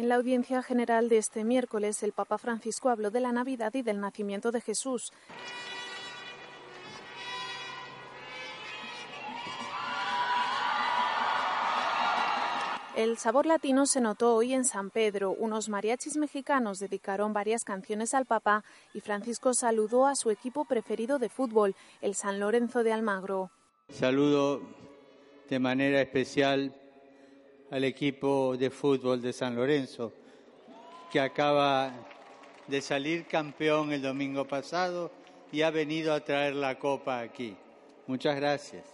En la audiencia general de este miércoles, el Papa Francisco habló de la Navidad y del nacimiento de Jesús. El sabor latino se notó hoy en San Pedro. Unos mariachis mexicanos dedicaron varias canciones al Papa y Francisco saludó a su equipo preferido de fútbol, el San Lorenzo de Almagro. Saludo de manera especial al equipo de fútbol de San Lorenzo, que acaba de salir campeón el domingo pasado y ha venido a traer la copa aquí. Muchas gracias.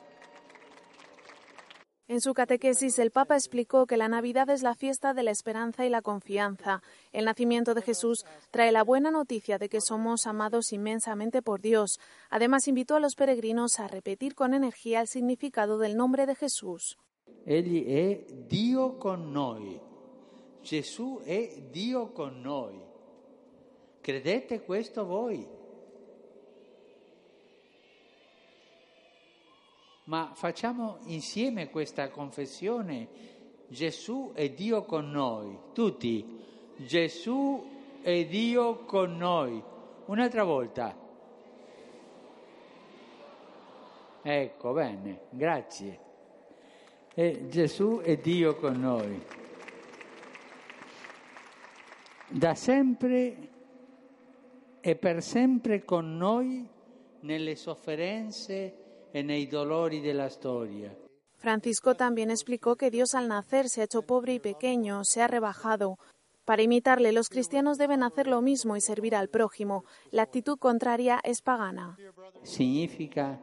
En su catequesis, el Papa explicó que la Navidad es la fiesta de la esperanza y la confianza. El nacimiento de Jesús trae la buena noticia de que somos amados inmensamente por Dios. Además, invitó a los peregrinos a repetir con energía el significado del nombre de Jesús. Egli è Dio con noi. Gesù è Dio con noi. Credete questo voi? Ma facciamo insieme questa confessione. Gesù è Dio con noi, tutti. Gesù è Dio con noi. Un'altra volta. Ecco, bene, grazie. E Gesù è Dio con noi. Da sempre e per sempre con noi nelle sofferenze en el dolori de la historia. Francisco también explicó que Dios al nacer se ha hecho pobre y pequeño, se ha rebajado. Para imitarle, los cristianos deben hacer lo mismo y servir al prójimo. La actitud contraria es pagana. Significa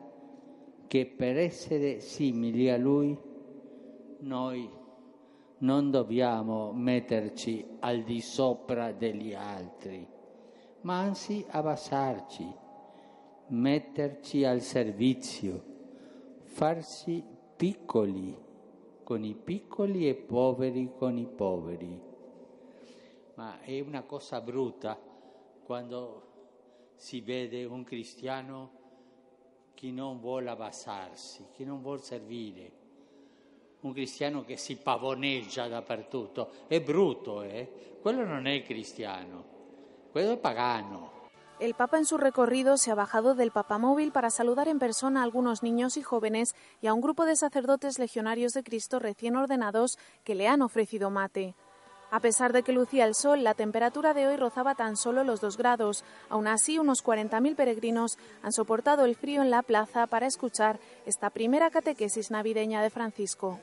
que per essere simili a lui, noi non dobbiamo metterci al di sopra degli altri, ma anzi abbassarci metterci al servizio, farsi piccoli con i piccoli e poveri con i poveri. Ma è una cosa brutta quando si vede un cristiano che non vuole abbassarsi, che non vuole servire. Un cristiano che si pavoneggia dappertutto. È brutto, eh? Quello non è cristiano, quello è pagano. El Papa en su recorrido se ha bajado del papamóvil para saludar en persona a algunos niños y jóvenes y a un grupo de sacerdotes legionarios de Cristo recién ordenados que le han ofrecido mate. A pesar de que lucía el sol, la temperatura de hoy rozaba tan solo los dos grados. Aún así, unos 40.000 peregrinos han soportado el frío en la plaza para escuchar esta primera catequesis navideña de Francisco.